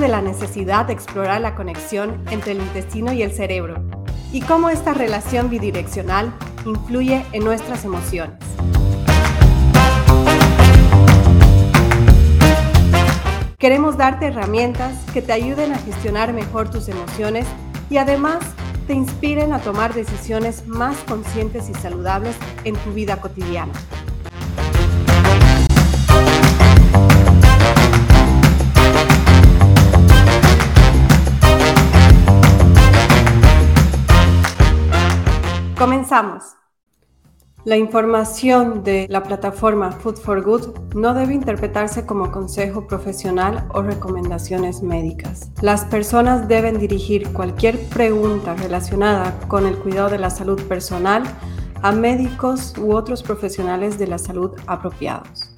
de la necesidad de explorar la conexión entre el intestino y el cerebro y cómo esta relación bidireccional influye en nuestras emociones. Queremos darte herramientas que te ayuden a gestionar mejor tus emociones y además te inspiren a tomar decisiones más conscientes y saludables en tu vida cotidiana. Comenzamos. La información de la plataforma Food for Good no debe interpretarse como consejo profesional o recomendaciones médicas. Las personas deben dirigir cualquier pregunta relacionada con el cuidado de la salud personal a médicos u otros profesionales de la salud apropiados.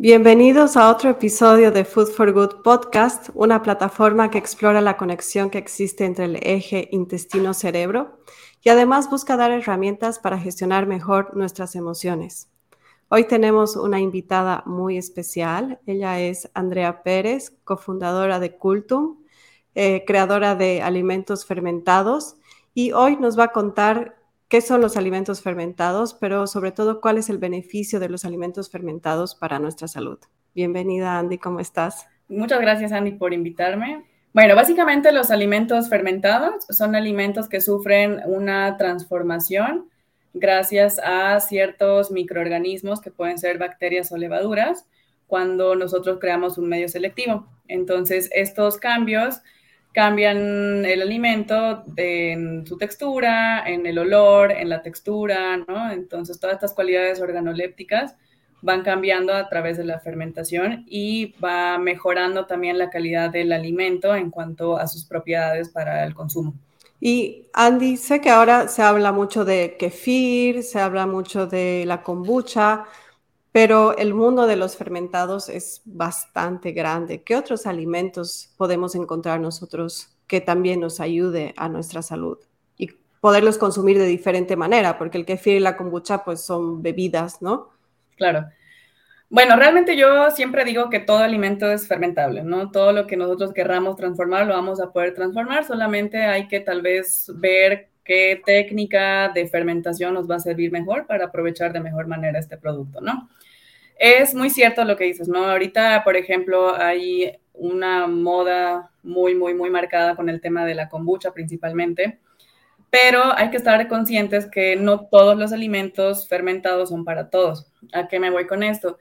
Bienvenidos a otro episodio de Food for Good Podcast, una plataforma que explora la conexión que existe entre el eje intestino-cerebro y además busca dar herramientas para gestionar mejor nuestras emociones. Hoy tenemos una invitada muy especial. Ella es Andrea Pérez, cofundadora de Cultum, eh, creadora de alimentos fermentados, y hoy nos va a contar qué son los alimentos fermentados, pero sobre todo cuál es el beneficio de los alimentos fermentados para nuestra salud. Bienvenida, Andy, ¿cómo estás? Muchas gracias, Andy, por invitarme. Bueno, básicamente los alimentos fermentados son alimentos que sufren una transformación gracias a ciertos microorganismos que pueden ser bacterias o levaduras cuando nosotros creamos un medio selectivo. Entonces, estos cambios cambian el alimento en su textura, en el olor, en la textura, ¿no? Entonces, todas estas cualidades organolépticas van cambiando a través de la fermentación y va mejorando también la calidad del alimento en cuanto a sus propiedades para el consumo. Y Andy, sé que ahora se habla mucho de kefir, se habla mucho de la kombucha, pero el mundo de los fermentados es bastante grande. ¿Qué otros alimentos podemos encontrar nosotros que también nos ayude a nuestra salud? Y poderlos consumir de diferente manera, porque el kefir y la kombucha pues son bebidas, ¿no? Claro. Bueno, realmente yo siempre digo que todo alimento es fermentable, ¿no? Todo lo que nosotros querramos transformar lo vamos a poder transformar, solamente hay que tal vez ver qué técnica de fermentación nos va a servir mejor para aprovechar de mejor manera este producto, ¿no? Es muy cierto lo que dices, ¿no? Ahorita, por ejemplo, hay una moda muy, muy, muy marcada con el tema de la kombucha principalmente pero hay que estar conscientes que no todos los alimentos fermentados son para todos. ¿A qué me voy con esto?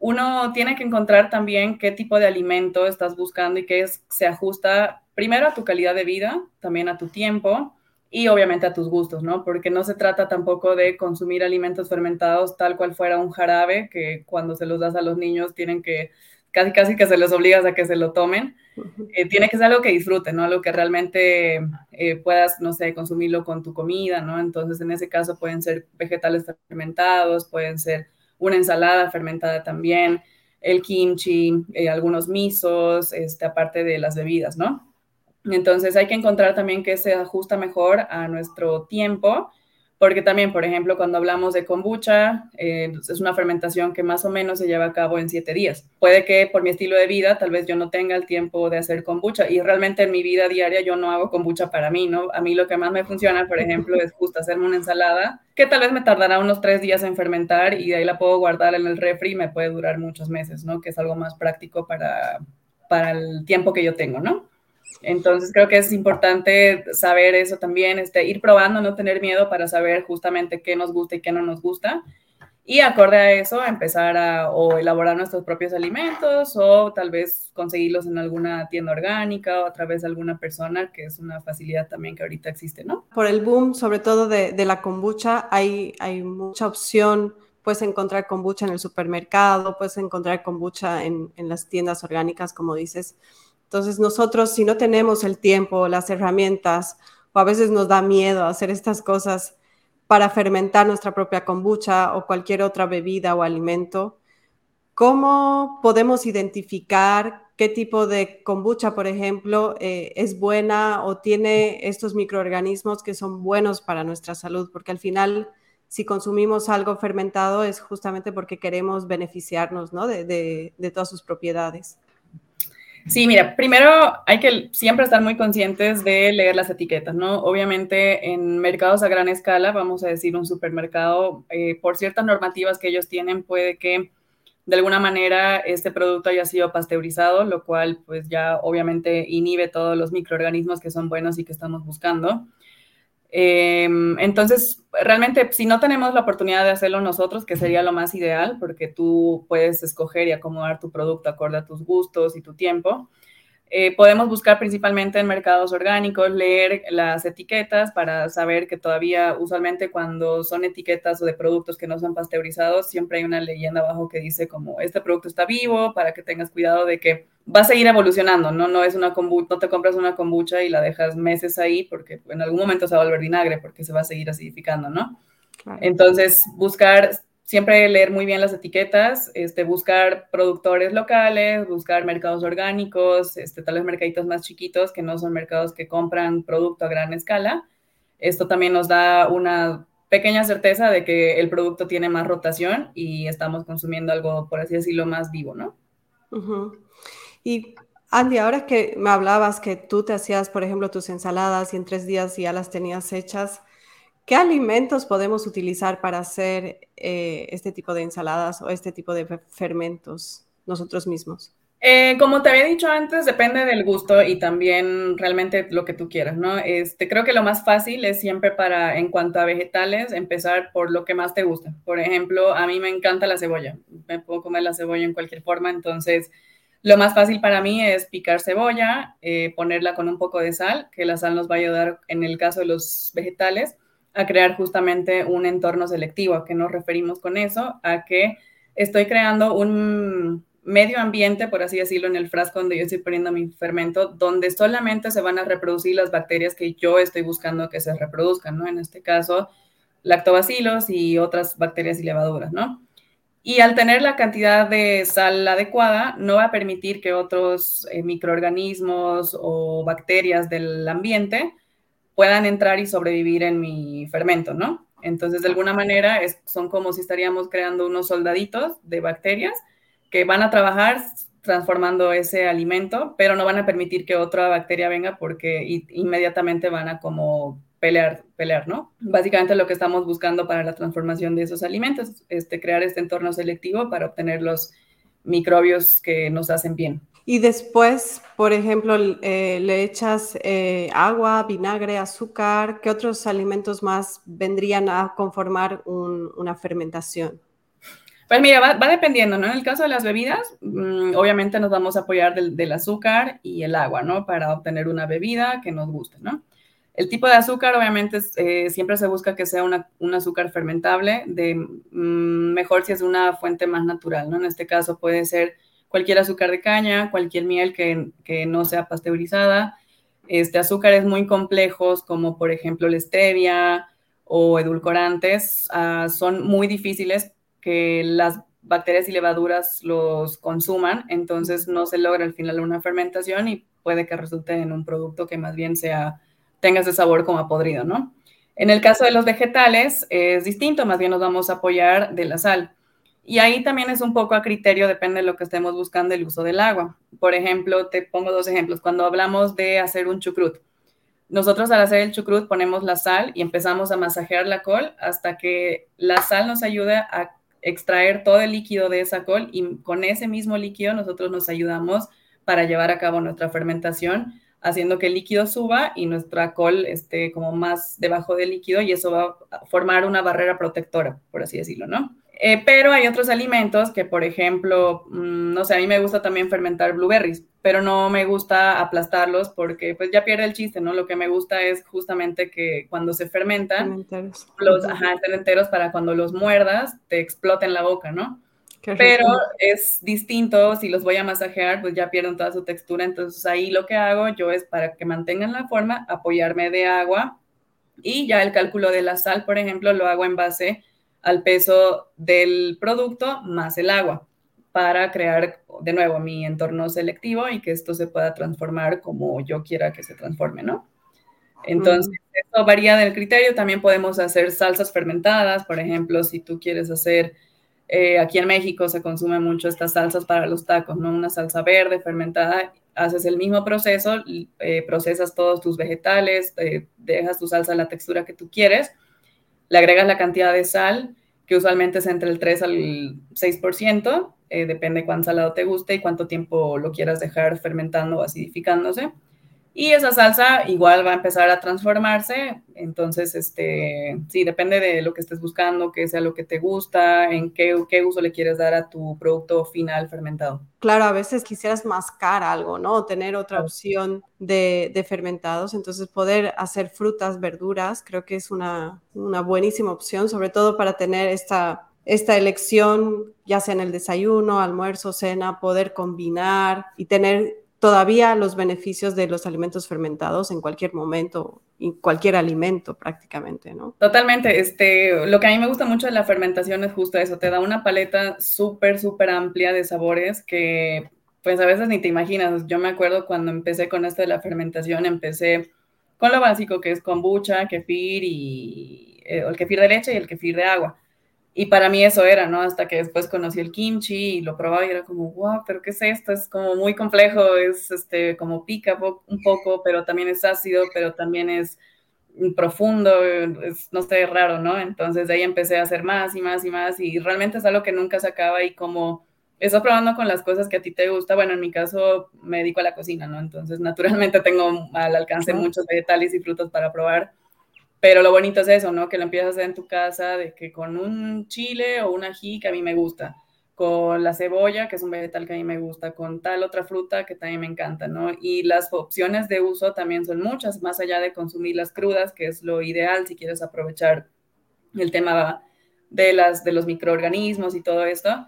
Uno tiene que encontrar también qué tipo de alimento estás buscando y que se ajusta primero a tu calidad de vida, también a tu tiempo y obviamente a tus gustos, ¿no? Porque no se trata tampoco de consumir alimentos fermentados tal cual fuera un jarabe que cuando se los das a los niños tienen que casi casi que se les obligas a que se lo tomen. Eh, tiene que ser algo que disfruten, ¿no? Algo que realmente eh, puedas, no sé, consumirlo con tu comida, ¿no? Entonces, en ese caso pueden ser vegetales fermentados, pueden ser una ensalada fermentada también, el kimchi, eh, algunos misos, este, aparte de las bebidas, ¿no? Entonces, hay que encontrar también que se ajusta mejor a nuestro tiempo porque también, por ejemplo, cuando hablamos de kombucha, eh, es una fermentación que más o menos se lleva a cabo en siete días. Puede que por mi estilo de vida, tal vez yo no tenga el tiempo de hacer kombucha y realmente en mi vida diaria yo no hago kombucha para mí, ¿no? A mí lo que más me funciona, por ejemplo, es justo hacerme una ensalada que tal vez me tardará unos tres días en fermentar y de ahí la puedo guardar en el refri y me puede durar muchos meses, ¿no? Que es algo más práctico para, para el tiempo que yo tengo, ¿no? Entonces creo que es importante saber eso también, este, ir probando, no tener miedo para saber justamente qué nos gusta y qué no nos gusta. Y acorde a eso, empezar a o elaborar nuestros propios alimentos o tal vez conseguirlos en alguna tienda orgánica o a través de alguna persona, que es una facilidad también que ahorita existe, ¿no? Por el boom, sobre todo de, de la kombucha, hay, hay mucha opción. Puedes encontrar kombucha en el supermercado, puedes encontrar kombucha en, en las tiendas orgánicas, como dices. Entonces nosotros si no tenemos el tiempo, las herramientas, o a veces nos da miedo hacer estas cosas para fermentar nuestra propia kombucha o cualquier otra bebida o alimento, ¿cómo podemos identificar qué tipo de kombucha, por ejemplo, eh, es buena o tiene estos microorganismos que son buenos para nuestra salud? Porque al final, si consumimos algo fermentado es justamente porque queremos beneficiarnos ¿no? de, de todas sus propiedades. Sí, mira, primero hay que siempre estar muy conscientes de leer las etiquetas, ¿no? Obviamente en mercados a gran escala, vamos a decir un supermercado, eh, por ciertas normativas que ellos tienen, puede que de alguna manera este producto haya sido pasteurizado, lo cual pues ya obviamente inhibe todos los microorganismos que son buenos y que estamos buscando. Em, entonces, realmente, si no tenemos la oportunidad de hacerlo nosotros, que sería lo más ideal, porque tú puedes escoger y acomodar tu producto acorde a tus gustos y tu tiempo, eh, podemos buscar principalmente en mercados orgánicos, leer las etiquetas para saber que todavía usualmente cuando son etiquetas o de productos que no son pasteurizados, siempre hay una leyenda abajo que dice como este producto está vivo para que tengas cuidado de que va a seguir evolucionando, ¿no? No es una no te compras una kombucha y la dejas meses ahí porque en algún momento se va a volver vinagre porque se va a seguir acidificando, ¿no? Entonces, buscar siempre leer muy bien las etiquetas, este, buscar productores locales, buscar mercados orgánicos, este, tal vez mercaditos más chiquitos que no son mercados que compran producto a gran escala. Esto también nos da una pequeña certeza de que el producto tiene más rotación y estamos consumiendo algo, por así decirlo, más vivo, ¿no? Y Andy, ahora que me hablabas que tú te hacías, por ejemplo, tus ensaladas y en tres días ya las tenías hechas, ¿Qué alimentos podemos utilizar para hacer eh, este tipo de ensaladas o este tipo de fermentos nosotros mismos? Eh, como te había dicho antes, depende del gusto y también realmente lo que tú quieras, ¿no? Este, creo que lo más fácil es siempre para, en cuanto a vegetales, empezar por lo que más te gusta. Por ejemplo, a mí me encanta la cebolla. Me puedo comer la cebolla en cualquier forma, entonces lo más fácil para mí es picar cebolla, eh, ponerla con un poco de sal, que la sal nos va a ayudar en el caso de los vegetales a crear justamente un entorno selectivo. ¿A qué nos referimos con eso? A que estoy creando un medio ambiente, por así decirlo, en el frasco donde yo estoy poniendo mi fermento, donde solamente se van a reproducir las bacterias que yo estoy buscando que se reproduzcan, ¿no? En este caso, lactobacilos y otras bacterias y levaduras, ¿no? Y al tener la cantidad de sal adecuada, no va a permitir que otros eh, microorganismos o bacterias del ambiente puedan entrar y sobrevivir en mi fermento, ¿no? Entonces, de alguna manera, son como si estaríamos creando unos soldaditos de bacterias que van a trabajar transformando ese alimento, pero no van a permitir que otra bacteria venga porque inmediatamente van a como pelear, pelear, ¿no? Básicamente lo que estamos buscando para la transformación de esos alimentos, es este, crear este entorno selectivo para obtener los microbios que nos hacen bien. Y después, por ejemplo, eh, le echas eh, agua, vinagre, azúcar. ¿Qué otros alimentos más vendrían a conformar una fermentación? Pues mira, va, dependiendo, ¿no? En el caso de las bebidas, mm, obviamente nos vamos a apoyar del, azúcar y el agua, ¿no? Para obtener una bebida que nos guste, ¿no? El tipo de azúcar, obviamente, eh, siempre se busca que sea un azúcar fermentable, de, mm, mejor si es una fuente más natural, ¿no? En este caso puede ser cualquier azúcar de caña, cualquier miel que, no sea pasteurizada. Este, azúcares muy complejos como por ejemplo la stevia o edulcorantes ah, son muy difíciles que las bacterias y levaduras los consuman, entonces no se logra al final una fermentación y puede que resulte en un producto que más bien sea tenga ese sabor como a podrido, ¿no? En el caso de los vegetales es distinto, más bien nos vamos a apoyar de la sal. Y ahí también es un poco a criterio, depende de lo que estemos buscando, el uso del agua. Por ejemplo, te pongo dos ejemplos. Cuando hablamos de hacer un chucrut, nosotros al hacer el chucrut ponemos la sal y empezamos a masajear la col hasta que la sal nos ayude a extraer todo el líquido de esa col y con ese mismo líquido nosotros nos ayudamos para llevar a cabo nuestra fermentación, haciendo que el líquido suba y nuestra col esté como más debajo del líquido y eso va a formar una barrera protectora, por así decirlo, ¿no? Eh, pero hay otros alimentos que, por ejemplo, mm, no sé, a mí me gusta también fermentar blueberries, pero no me gusta aplastarlos porque pues ya pierde el chiste, ¿no? Lo que me gusta es justamente que cuando se fermentan, los, ajá, estén enteros para cuando los muerdas te exploten la boca, ¿no? Pero es distinto, si los voy a masajear, pues ya pierden toda su textura, entonces ahí lo que hago yo es para que mantengan la forma, apoyarme de agua y ya el cálculo de la sal, por ejemplo, lo hago en base al peso del producto más el agua para crear de nuevo mi entorno selectivo y que esto se pueda transformar como yo quiera que se transforme, ¿no? Entonces, esto varía del criterio. También podemos hacer salsas fermentadas, por ejemplo, si tú quieres hacer, eh, aquí en México se consume mucho estas salsas para los tacos, ¿no? Una salsa verde fermentada. haces el mismo proceso, eh, procesas todos tus vegetales, dejas tu salsa la textura que tú quieres, le agregas la cantidad de sal, que usualmente es entre el 3 al 6%, eh, depende cuán salado te guste y cuánto tiempo lo quieras dejar fermentando o acidificándose. Y esa salsa igual va a empezar a transformarse, entonces, este, sí, depende de lo que estés buscando, que sea lo que te gusta, en qué, qué uso le quieres dar a tu producto final fermentado. Claro, a veces quisieras mascar algo, ¿no? O tener otra opción de, de, fermentados, entonces poder hacer frutas, verduras, creo que es una, una buenísima opción, sobre todo para tener esta esta elección, ya sea en el desayuno, almuerzo, cena, poder combinar y tener todavía los beneficios de los alimentos fermentados en cualquier momento, en cualquier alimento prácticamente, ¿no? Totalmente. Este, lo que a mí me gusta mucho de la fermentación es justo eso, te da una paleta súper, súper amplia de sabores que pues a veces ni te imaginas. Yo me acuerdo cuando empecé con esto de la fermentación, empecé con lo básico que es kombucha, kefir y eh, el kefir de leche y el kefir de agua. Y para mí eso era, ¿no? Hasta que después conocí el kimchi y lo probaba y era como, wow, pero ¿qué es esto? Es como muy complejo, es este, como pica un poco, pero también es ácido, pero también es profundo, es, no sé, raro, ¿no? Entonces de ahí empecé a hacer más y más y más y realmente es algo que nunca se acaba y como estás probando con las cosas que a ti te gusta, bueno, en mi caso me dedico a la cocina, ¿no? Entonces naturalmente tengo al alcance muchos vegetales y frutos para probar pero lo bonito es eso, ¿no? Que lo empiezas a hacer en tu casa, de que con un chile o un ají que a mí me gusta, con la cebolla, que es un vegetal que a mí me gusta, con tal otra fruta que también me encanta, ¿no? Y las opciones de uso también son muchas, más allá de consumirlas crudas, que es lo ideal si quieres aprovechar el tema de, las, de los microorganismos y todo esto.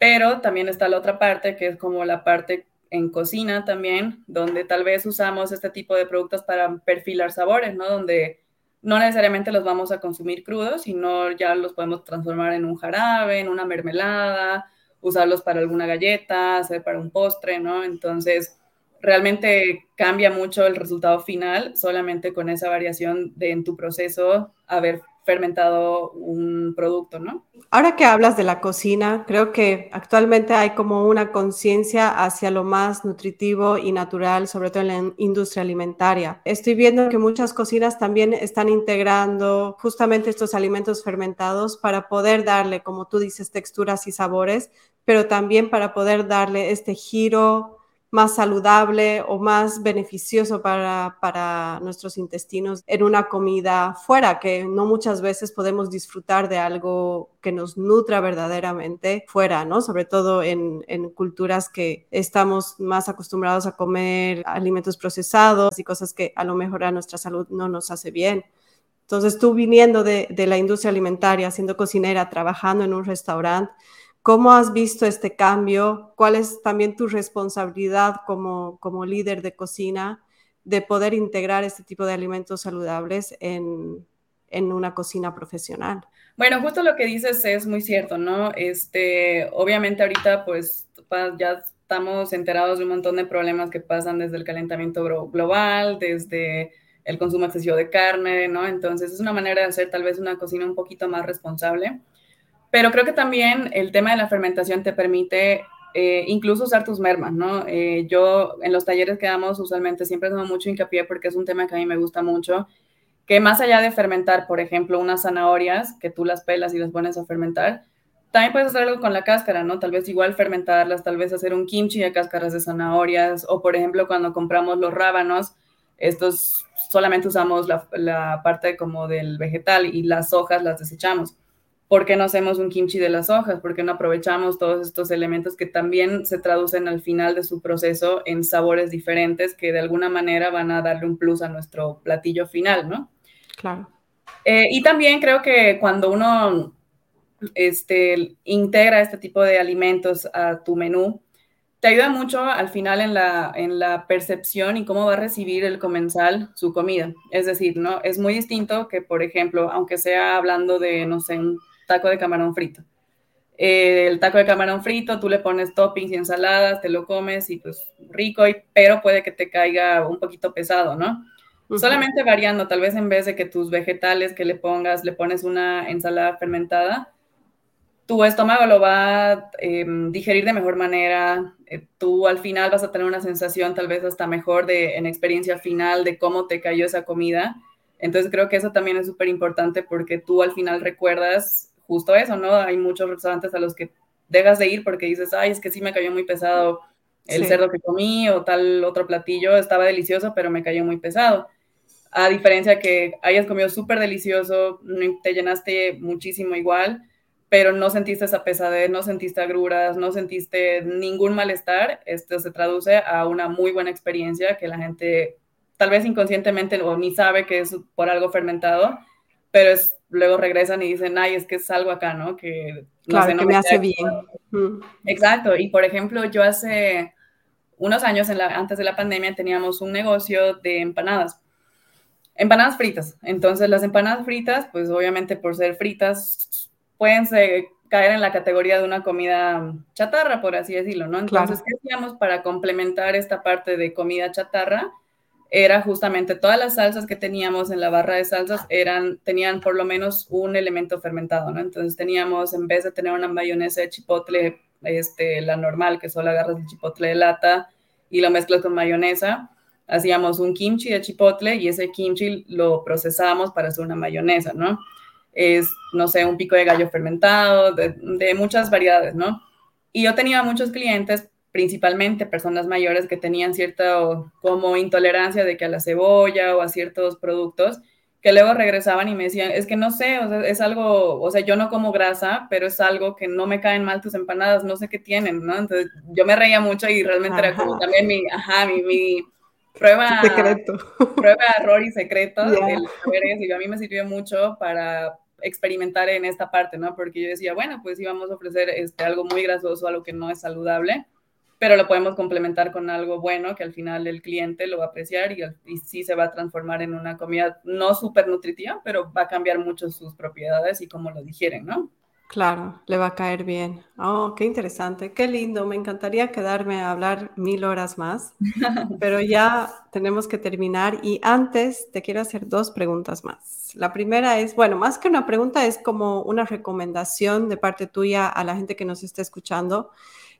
Pero también está la otra parte, que es como la parte en cocina también, donde tal vez usamos este tipo de productos para perfilar sabores, ¿no? Donde no necesariamente los vamos a consumir crudos, sino ya los podemos transformar en un jarabe, en una mermelada, usarlos para alguna galleta, hacer para un postre, ¿no? Entonces, realmente cambia mucho el resultado final solamente con esa variación de en tu proceso haber fermentado un producto, ¿no? Ahora que hablas de la cocina, creo que actualmente hay como una conciencia hacia lo más nutritivo y natural, sobre todo en la industria alimentaria. Estoy viendo que muchas cocinas también están integrando justamente estos alimentos fermentados para poder darle, como tú dices, texturas y sabores, pero también para poder darle este giro más saludable o más beneficioso para, para, nuestros intestinos en una comida fuera, que no muchas veces podemos disfrutar de algo que nos nutra verdaderamente fuera, ¿no? Sobre todo en, en culturas que estamos más acostumbrados a comer alimentos procesados y cosas que a lo mejor a nuestra salud no nos hace bien. Entonces, tú viniendo de, de la industria alimentaria, siendo cocinera, trabajando en un restaurante, ¿Cómo has visto este cambio? ¿Cuál es también tu responsabilidad como, como líder de cocina de poder integrar este tipo de alimentos saludables en, en una cocina profesional? Bueno, justo lo que dices es muy cierto, ¿no? Este, obviamente ahorita pues ya estamos enterados de un montón de problemas que pasan desde el calentamiento global, desde el consumo excesivo de carne, ¿no? Entonces es una manera de hacer tal vez una cocina un poquito más responsable. Pero creo que también el tema de la fermentación te permite eh, incluso usar tus mermas, ¿no? Eh, yo en los talleres que damos usualmente siempre hacemos mucho hincapié porque es un tema que a mí me gusta mucho, que más allá de fermentar, por ejemplo, unas zanahorias que tú las pelas y las pones a fermentar, también puedes hacer algo con la cáscara, ¿no? Tal vez igual fermentarlas, tal vez hacer un kimchi de cáscaras de zanahorias, o por ejemplo, cuando compramos los rábanos, estos solamente usamos la parte como del vegetal y las hojas las desechamos. ¿Por qué no hacemos un kimchi de las hojas? ¿Por qué no aprovechamos todos estos elementos que también se traducen al final de su proceso en sabores diferentes que de alguna manera van a darle un plus a nuestro platillo final, ¿no? Claro. Eh, y también creo que cuando uno este, integra este tipo de alimentos a tu menú, te ayuda mucho al final en la, en la percepción y cómo va a recibir el comensal su comida. Es decir, ¿no? Es muy distinto que, por ejemplo, aunque sea hablando de, no sé, un taco de camarón frito. el taco de camarón frito, tú le pones toppings y ensaladas, te lo comes y pues rico, y, pero puede que te caiga un poquito pesado, ¿no? Solamente variando, tal vez en vez de que tus vegetales que le pongas, le pones una ensalada fermentada, tu estómago lo va a em, digerir de mejor manera, eh, tú al final vas a tener una sensación tal vez hasta mejor de, en experiencia final de cómo te cayó esa comida. Entonces creo que eso también es súper importante porque tú al final recuerdas justo eso, ¿no? Hay muchos restaurantes a los que dejas de ir porque dices, ay, es que sí me cayó muy pesado el cerdo que comí o tal otro platillo, estaba delicioso, pero me cayó muy pesado. A diferencia que hayas comido súper delicioso, te llenaste muchísimo igual, pero no sentiste esa pesadez, no sentiste agruras, no sentiste ningún malestar, esto se traduce a una muy buena experiencia que la gente tal vez inconscientemente o ni sabe que es por algo fermentado, pero es, luego regresan y dicen, ay, es que es algo acá, ¿no? Que, claro, que me, hace bien. Exacto, y por ejemplo, yo hace unos años, en la, antes de la pandemia, teníamos un negocio de empanadas empanadas fritas. Entonces, las empanadas fritas, pues obviamente por ser fritas, pueden caer en la categoría de una comida chatarra, por así decirlo, ¿no? Entonces, ¿qué hacíamos para complementar esta parte de comida chatarra? Era justamente todas las salsas que teníamos en la barra de salsas eran, tenían por lo menos un elemento fermentado, ¿no? Entonces teníamos, en vez de tener una mayonesa de chipotle, este, la normal, que solo agarras el chipotle de lata y lo mezclas con mayonesa, hacíamos un kimchi de chipotle y ese kimchi lo procesábamos para hacer una mayonesa, ¿no? es, no sé, un pico de gallo fermentado, de, muchas variedades, ¿no? Y yo tenía muchos clientes, principalmente personas mayores que tenían cierta como intolerancia de que a la cebolla o a ciertos productos, que luego regresaban y me decían, es que no sé, o sea, es algo, o sea, yo no como grasa, pero es algo que no me caen mal tus empanadas, no sé qué tienen, ¿no? Entonces yo me reía mucho y realmente era como también mi, ajá, mi, mi prueba, secreto. prueba, error y secreto, y a mí me sirvió mucho para experimentar en esta parte, ¿no? Porque yo decía, bueno, pues íbamos a ofrecer este, algo muy grasoso, algo que no es saludable, pero lo podemos complementar con algo bueno que al final el cliente lo va a apreciar y, y sí se va a transformar en una comida no súper nutritiva, pero va a cambiar mucho sus propiedades y cómo lo digieren, ¿no? Claro, le va a caer bien. Oh, qué interesante, qué lindo. Me encantaría quedarme a hablar mil horas más, pero ya tenemos que terminar y antes te quiero hacer dos preguntas más. La primera es, bueno, más que una pregunta, es como una recomendación de parte tuya a la gente que nos está escuchando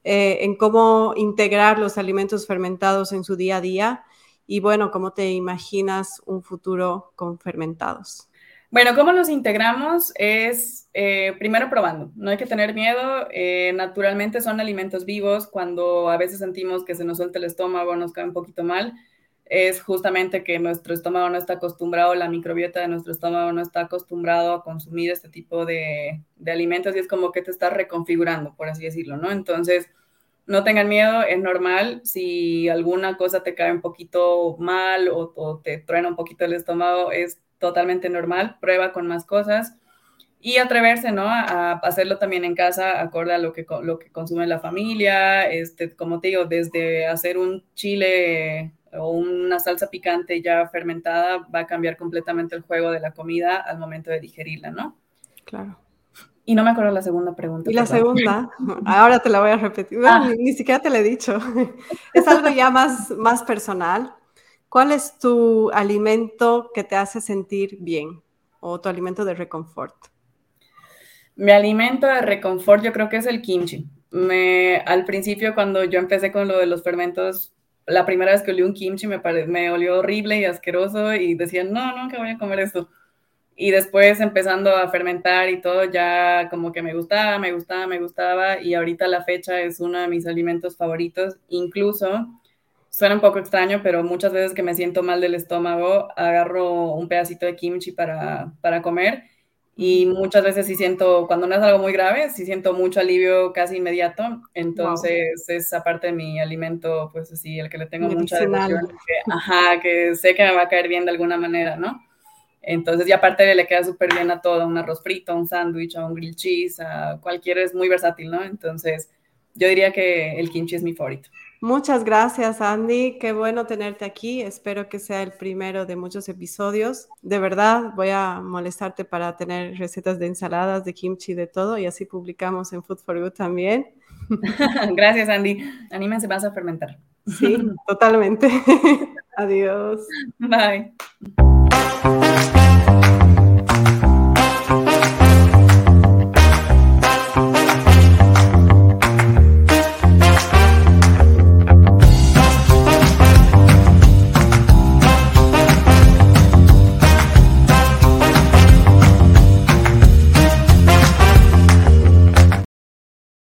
eh, en cómo integrar los alimentos fermentados en su día a día y bueno, cómo te imaginas un futuro con fermentados. Bueno, ¿cómo los integramos? Es eh, primero probando, no hay que tener miedo. Eh, naturalmente son alimentos vivos. Cuando a veces sentimos que se nos suelta el estómago, nos cae un poquito mal, es justamente que nuestro estómago no está acostumbrado, la microbiota de nuestro estómago no está acostumbrado a consumir este tipo de, alimentos y es como que te está reconfigurando, por así decirlo, ¿no? Entonces, no tengan miedo, es normal. Si alguna cosa te cae un poquito mal o, o te truena un poquito el estómago, es totalmente normal, prueba con más cosas y atreverse, ¿no? A, hacerlo también en casa, acorde a lo que, lo que consume la familia, este, como te digo, desde hacer un chile o una salsa picante ya fermentada va a cambiar completamente el juego de la comida al momento de digerirla, ¿no? Claro. Y no me acuerdo la segunda pregunta. Y la segunda, ahora te la voy a repetir. Ah. ni, siquiera te la he dicho. Es algo ya más, más personal. ¿Cuál es tu alimento que te hace sentir bien o tu alimento de reconfort? Mi alimento de reconfort yo creo que es el kimchi. Me, al principio cuando yo empecé con lo de los fermentos, la primera vez que olí un kimchi me, me olió horrible y asqueroso y decía, no, nunca voy a comer esto. Y después empezando a fermentar y todo, ya como que me gustaba, me gustaba, me gustaba y ahorita la fecha es uno de mis alimentos favoritos. Incluso Suena un poco extraño, pero muchas veces que me siento mal del estómago, agarro un pedacito de kimchi para, para comer y muchas veces sí siento, cuando no es algo muy grave, sí siento mucho alivio casi inmediato. Entonces es aparte de mi alimento, pues así, el que le tengo mucha devoción, que, ajá, que sé que me va a caer bien de alguna manera, ¿no? Entonces, y aparte le queda súper bien a todo, un arroz frito, un sándwich, un grill cheese, a cualquiera es muy versátil, ¿no? Entonces, yo diría que el kimchi es mi favorito. Muchas gracias, Andy. Qué bueno tenerte aquí. Espero que sea el primero de muchos episodios. De verdad, voy a molestarte para tener recetas de ensaladas, de kimchi, de todo, y así publicamos en Food for Good también. gracias, Andy. Anímense más a fermentar. Sí, totalmente. Adiós. Bye.